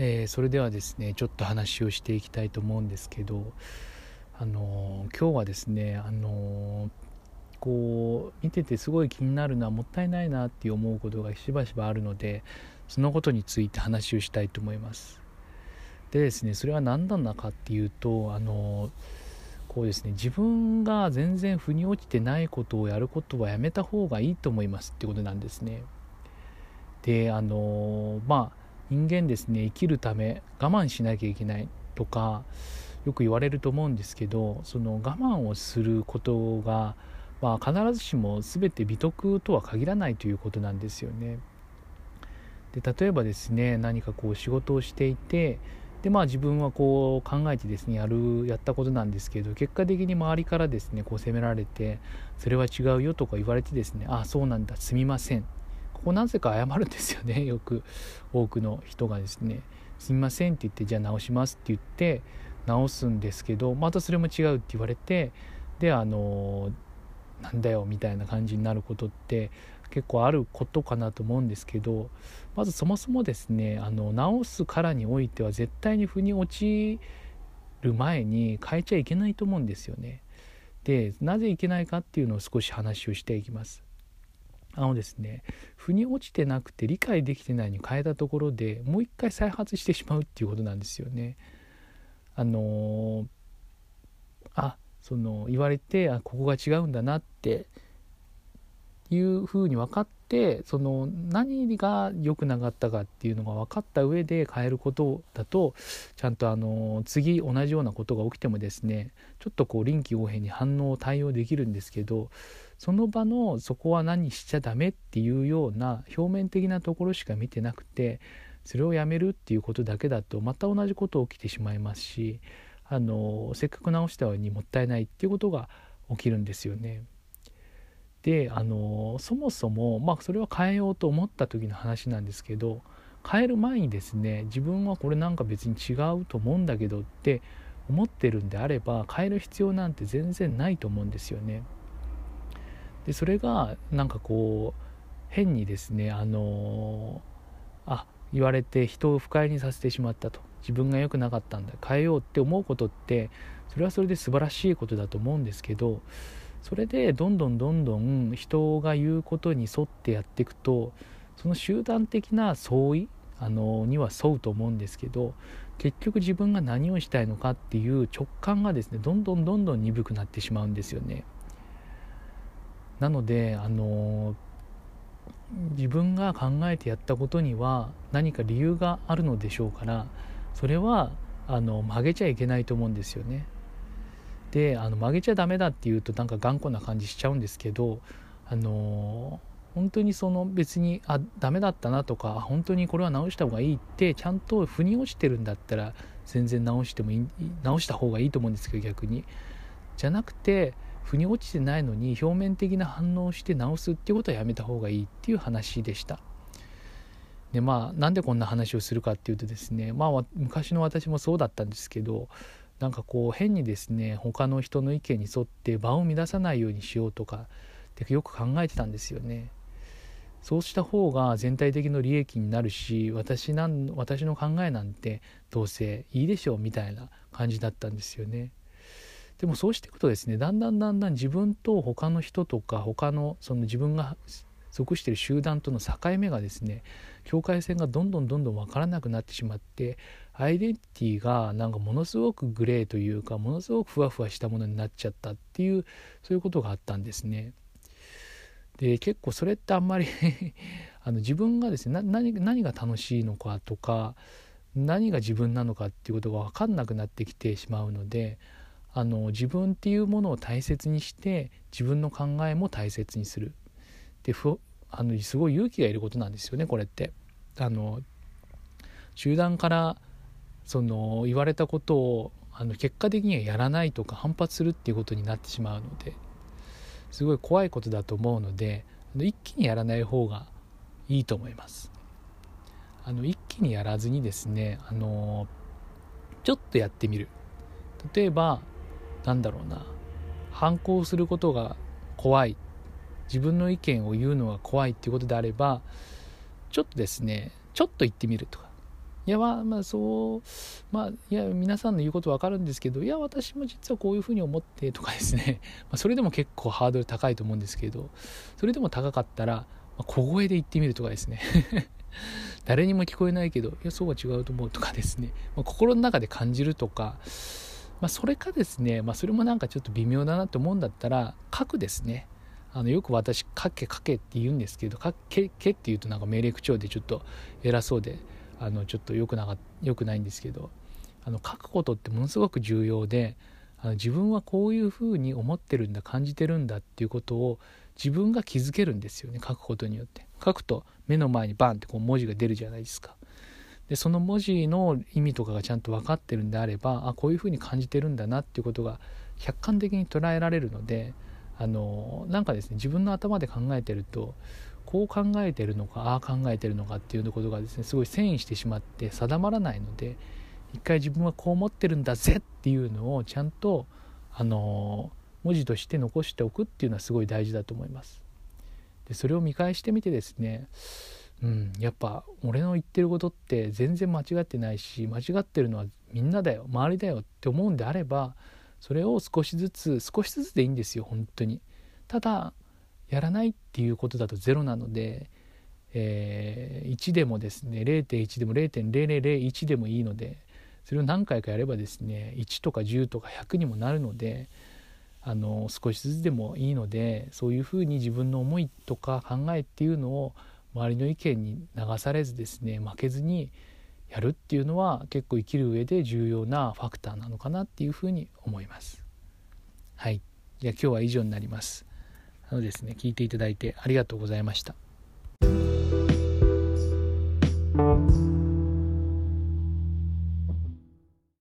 えー、それではですねちょっと話をしていきたいと思うんですけどあのー、今日はですねあのー、こう見ててすごい気になるのはもったいないなって思うことがしばしばあるのでそのことについて話をしたいと思います。でですねそれは何なのかっていうとあのこうですね自分が全然腑に落ちてないことをやることはやめた方がいいと思いますってことなんですね。であのまあ人間ですね生きるため我慢しなきゃいけないとかよく言われると思うんですけどその我慢をすることが、まあ、必ずしも全て美徳とは限らないということなんですよね。で例えばですね何かこう仕事をしていてでまあ自分はこう考えてですねやるやったことなんですけど結果的に周りからですねこう責められてそれは違うよとか言われてですねああそうなんだすみませんここなぜか謝るんですよね よく多くの人がですねすみませんって言ってじゃあ直しますって言って直すんですけどまたそれも違うって言われてであのなんだよみたいな感じになることって結構あることかなと思うんですけどまずそもそもですねあの直すからにおいては絶対に腑に落ちる前に変えちゃいけないと思うんですよね。でなぜいけないかっていうのを少し話をしていきます。あのですね腑に落ちてなくて理解できてないに変えたところでもう一回再発してしまうっていうことなんですよね。あのあその言われてあここが違うんだなっていうふうに分かってその何が良くなかったかっていうのが分かった上で変えることだとちゃんとあの次同じようなことが起きてもですねちょっとこう臨機応変に反応を対応できるんですけどその場のそこは何しちゃダメっていうような表面的なところしか見てなくてそれをやめるっていうことだけだとまた同じこと起きてしまいますしあのせっかく直したのにもったいないっていうことが起きるんですよね。であのそもそもまあそれは変えようと思った時の話なんですけど変える前にですね自分はこれなんか別に違うと思うんだけどって思ってるんであれば変える必要なんて全然ないと思うんですよね。でそれがなんかこう変にですねあのあ言われて人を不快にさせてしまったと自分が良くなかったんだ変えようって思うことってそれはそれで素晴らしいことだと思うんですけどそれでどんどんどんどん人が言うことに沿ってやっていくとその集団的な相違あのには沿うと思うんですけど結局自分が何をしたいのかっていう直感がですねどんどんどんどん鈍くなってしまうんですよね。なのであの自分が考えてやったことには何か理由があるのでしょうからそれはあの曲げちゃいけないと思うんですよね。であの曲げちゃダメだっていうとなんか頑固な感じしちゃうんですけどあの本当にその別にあダメだったなとか本当にこれは直した方がいいってちゃんと腑に落ちてるんだったら全然直してもいい直した方がいいと思うんですけど逆にじゃなくて腑に落ちてないのに表面的な反応をして直すっていうことはやめた方がいいっていう話でしたでまあなんでこんな話をするかっていうとですねまあ昔の私もそうだったんですけどなんかこう変にですね他の人の意見に沿って場を乱さないようにしようとかってよく考えてたんですよね。そうした方が全体的の利益になるし私なん私の考えなんてどうせいいでしょうみたいな感じだったんですよね。でもそうしていくとですねだんだんだんだん自分と他の人とか他のその自分が属している集団との境目がですね境界線がどんどんどんどん分からなくなってしまってアイデンティティがなんかものすごくグレーというかものすごくふわふわしたものになっちゃったっていうそういうことがあったんですね。で結構それってあんまり あの自分がですね何何が楽しいのかとか何が自分なのかっていうことが分かんなくなってきてしまうのであの自分っていうものを大切にして自分の考えも大切にする。でふあのすごい勇気がいることなんですよねこれって。あの集団からその言われたことをあの結果的にはやらないとか反発するっていうことになってしまうのですごい怖いことだと思うので一気にやらない方がいいと思います。あの一気にやらずにですねあのちょっとやってみる。例えばなんだろうな。反抗することが怖い。自分の意見を言うのが怖いっていうことであればちょっとですねちょっと言ってみるとか。いやまあまあそうまあいや皆さんの言うこと分かるんですけどいや私も実はこういうふうに思ってとかですね、ま、それでも結構ハードル高いと思うんですけどそれでも高かったら、小声で言ってみるとかですね。誰にも聞こえないけどいやそうは違うと思うとかですね、まあ、心の中で感じるとか、まあ、それかですね、まあ、それもなんかちょっと微妙だなと思うんだったら書くですね。あのよく私「書け書け」って言うんですけど「書けけ」って言うとなんか命令口調でちょっと偉そうであのちょっと良くなか良くないんですけどあの書くことってものすごく重要であの自分はこういうふうに思ってるんだ感じてるんだっていうことを自分が気づけるんですよね書くことによって。書くと目の前にバンってこう文字が出るじゃないですか。でその文字の意味とかがちゃんと分かってるんであればあこういうふうに感じてるんだなっていうことが客観的に捉えられるのであのなんかですね自分の頭で考えてるとこう考えてるのかああ考えてるのかっていうことがですねすごい遷移してしまって定まらないので一回自分はこう思ってるんだぜっていうのをちゃんとあの文字として残しておくっていうのはすごい大事だと思います。でそれを見返してみてですねうんやっぱ俺の言ってることって全然間違ってないし間違ってるのはみんなだよ周りだよって思うんであればそれを少しずつ少しずつでいいんですよ本当に。ただやらないっていうことだとゼロなので、えー、1でもですね0.1でも0.0001でもいいのでそれを何回かやればですね1とか10とか100にもなるのであの少しずつでもいいのでそういうふうに自分の思いとか考えっていうのを周りの意見に流されずですね負けずにやるっていうのは結構生きる上で重要なファクターなのかなっていうふうに思います。はい。じゃあ今日は以上になります。あのですね、聞いていただいてありがとうございました。